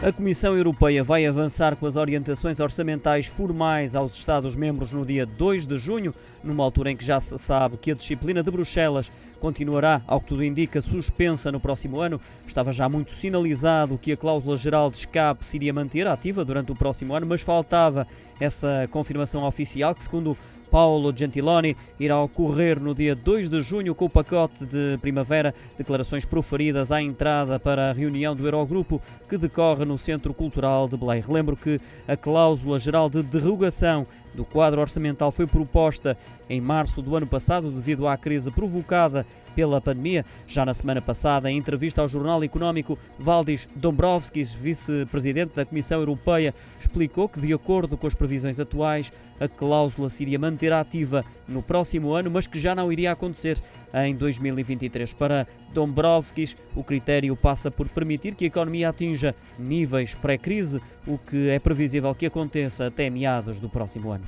A Comissão Europeia vai avançar com as orientações orçamentais formais aos Estados-membros no dia 2 de junho, numa altura em que já se sabe que a disciplina de Bruxelas continuará, ao que tudo indica, suspensa no próximo ano. Estava já muito sinalizado que a cláusula geral de escape se iria manter ativa durante o próximo ano, mas faltava essa confirmação oficial que, segundo Paulo Gentiloni irá ocorrer no dia 2 de junho com o pacote de primavera, declarações proferidas à entrada para a reunião do Eurogrupo que decorre no Centro Cultural de Belém. Relembro que a cláusula geral de derrogação do quadro orçamental foi proposta em março do ano passado devido à crise provocada pela pandemia. Já na semana passada, em entrevista ao jornal económico, Valdis Dombrovskis, vice-presidente da Comissão Europeia, explicou que, de acordo com as previsões atuais, a cláusula se iria manter ativa no próximo ano, mas que já não iria acontecer em 2023. Para Dombrovskis, o critério passa por permitir que a economia atinja níveis pré-crise, o que é previsível que aconteça até meados do próximo ano.